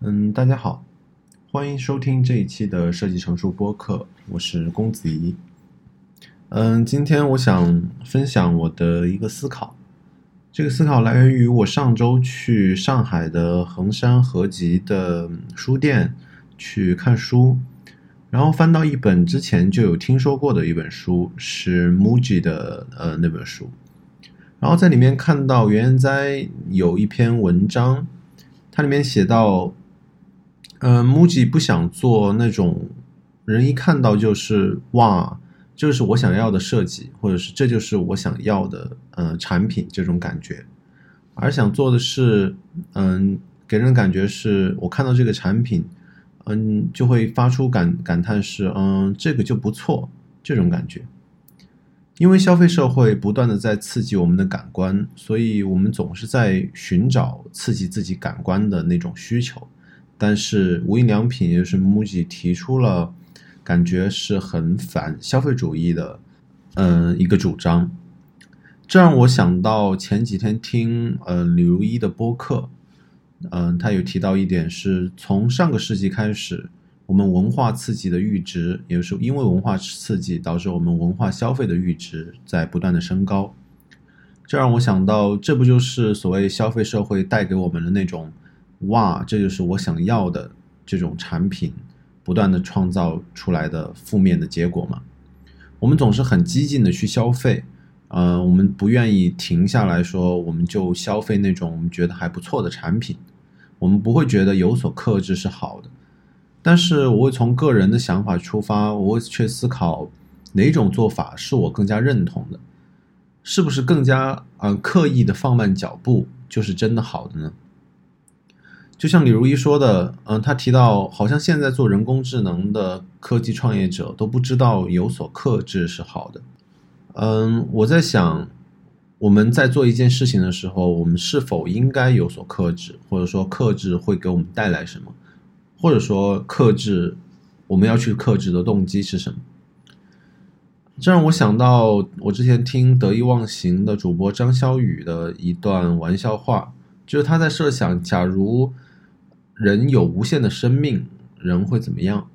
嗯大家好，欢迎收听这一期的设计成熟播客，我是公子怡。嗯，今天我想分享我的一个思考，这个思考来源于我上周去上海的衡山合集的书店去看书，然后翻到一本之前就有听说过的一本书，是 MUJI 的呃那本书，然后在里面看到袁研哉有一篇文章，它里面写到。呃，MUJI 不想做那种人一看到就是哇，这是我想要的设计，或者是这就是我想要的呃产品这种感觉，而想做的是，嗯，给人感觉是我看到这个产品，嗯，就会发出感感叹是，嗯，这个就不错这种感觉。因为消费社会不断的在刺激我们的感官，所以我们总是在寻找刺激自己感官的那种需求。但是无印良品也就是 MUJI 提出了，感觉是很反消费主义的，嗯，一个主张。这让我想到前几天听呃李如一的播客，嗯，他有提到一点是从上个世纪开始，我们文化刺激的阈值，也就是因为文化刺激导致我们文化消费的阈值在不断的升高。这让我想到，这不就是所谓消费社会带给我们的那种。哇，这就是我想要的这种产品，不断的创造出来的负面的结果嘛？我们总是很激进的去消费，呃，我们不愿意停下来说，我们就消费那种我们觉得还不错的产品，我们不会觉得有所克制是好的。但是我会从个人的想法出发，我会去思考哪种做法是我更加认同的，是不是更加呃刻意的放慢脚步就是真的好的呢？就像李如一说的，嗯，他提到，好像现在做人工智能的科技创业者都不知道有所克制是好的。嗯，我在想，我们在做一件事情的时候，我们是否应该有所克制，或者说克制会给我们带来什么，或者说克制我们要去克制的动机是什么？这让我想到，我之前听得意忘形的主播张小雨的一段玩笑话，就是他在设想，假如。人有无限的生命，人会怎么样？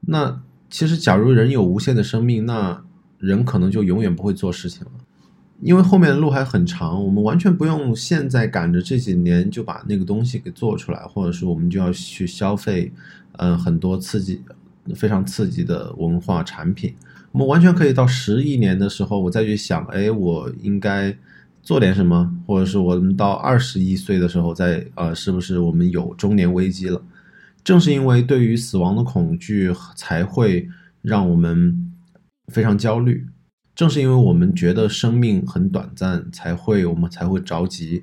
那其实，假如人有无限的生命，那人可能就永远不会做事情了，因为后面的路还很长。我们完全不用现在赶着这几年就把那个东西给做出来，或者是我们就要去消费，嗯，很多刺激、非常刺激的文化产品。我们完全可以到十亿年的时候，我再去想，哎，我应该。做点什么，或者是我们到二十一岁的时候再呃，是不是我们有中年危机了？正是因为对于死亡的恐惧，才会让我们非常焦虑。正是因为我们觉得生命很短暂，才会我们才会着急。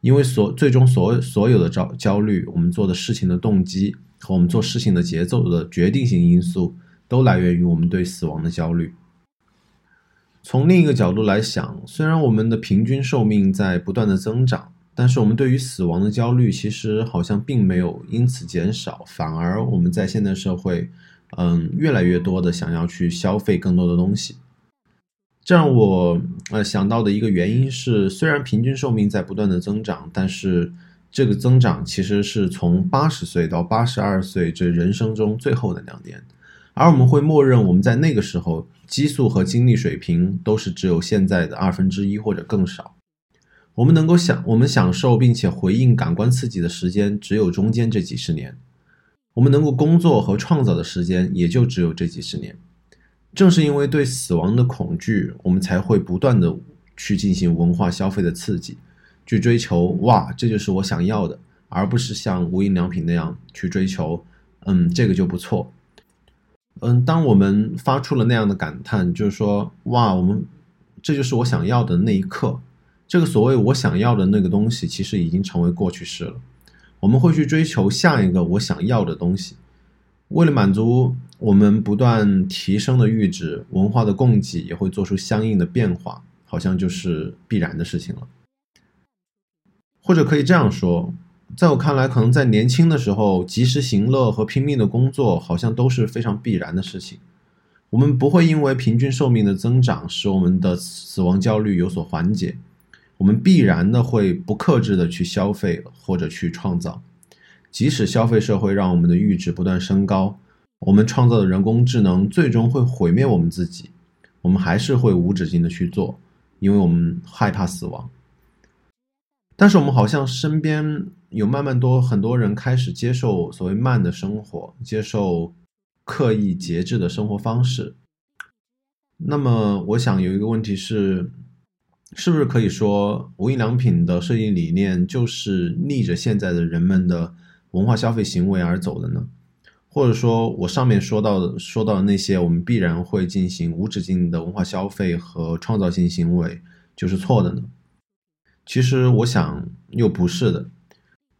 因为所最终所所有的焦焦虑，我们做的事情的动机和我们做事情的节奏的决定性因素，都来源于我们对死亡的焦虑。从另一个角度来想，虽然我们的平均寿命在不断的增长，但是我们对于死亡的焦虑其实好像并没有因此减少，反而我们在现代社会，嗯，越来越多的想要去消费更多的东西。这让我呃想到的一个原因是，虽然平均寿命在不断的增长，但是这个增长其实是从八十岁到八十二岁这人生中最后的两年。而我们会默认，我们在那个时候激素和精力水平都是只有现在的二分之一或者更少。我们能够享我们享受并且回应感官刺激的时间只有中间这几十年，我们能够工作和创造的时间也就只有这几十年。正是因为对死亡的恐惧，我们才会不断的去进行文化消费的刺激，去追求哇，这就是我想要的，而不是像无印良品那样去追求，嗯，这个就不错。嗯，当我们发出了那样的感叹，就是说，哇，我们这就是我想要的那一刻，这个所谓我想要的那个东西，其实已经成为过去式了。我们会去追求下一个我想要的东西，为了满足我们不断提升的阈值，文化的供给也会做出相应的变化，好像就是必然的事情了。或者可以这样说。在我看来，可能在年轻的时候，及时行乐和拼命的工作，好像都是非常必然的事情。我们不会因为平均寿命的增长，使我们的死亡焦虑有所缓解。我们必然的会不克制的去消费或者去创造。即使消费社会让我们的阈值不断升高，我们创造的人工智能最终会毁灭我们自己，我们还是会无止境的去做，因为我们害怕死亡。但是我们好像身边有慢慢多很多人开始接受所谓慢的生活，接受刻意节制的生活方式。那么，我想有一个问题是，是不是可以说无印良品的设计理念就是逆着现在的人们的文化消费行为而走的呢？或者说我上面说到的说到的那些，我们必然会进行无止境的文化消费和创造性行为，就是错的呢？其实我想又不是的，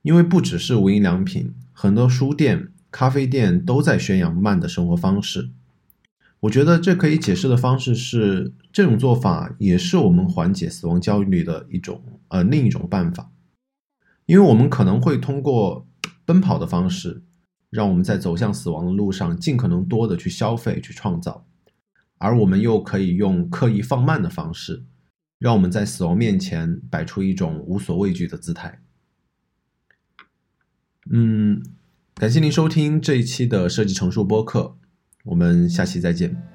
因为不只是无印良品，很多书店、咖啡店都在宣扬慢的生活方式。我觉得这可以解释的方式是，这种做法也是我们缓解死亡焦虑的一种呃另一种办法，因为我们可能会通过奔跑的方式，让我们在走向死亡的路上尽可能多的去消费、去创造，而我们又可以用刻意放慢的方式。让我们在死亡面前摆出一种无所畏惧的姿态。嗯，感谢您收听这一期的设计成熟播客，我们下期再见。